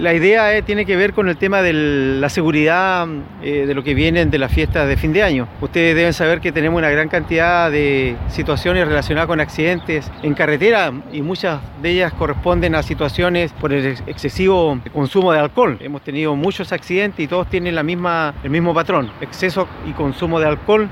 La idea eh, tiene que ver con el tema de la seguridad eh, de lo que vienen de las fiestas de fin de año. Ustedes deben saber que tenemos una gran cantidad de situaciones relacionadas con accidentes en carretera y muchas de ellas corresponden a situaciones por el excesivo consumo de alcohol. Hemos tenido muchos accidentes y todos tienen el mismo patrón, exceso y consumo de alcohol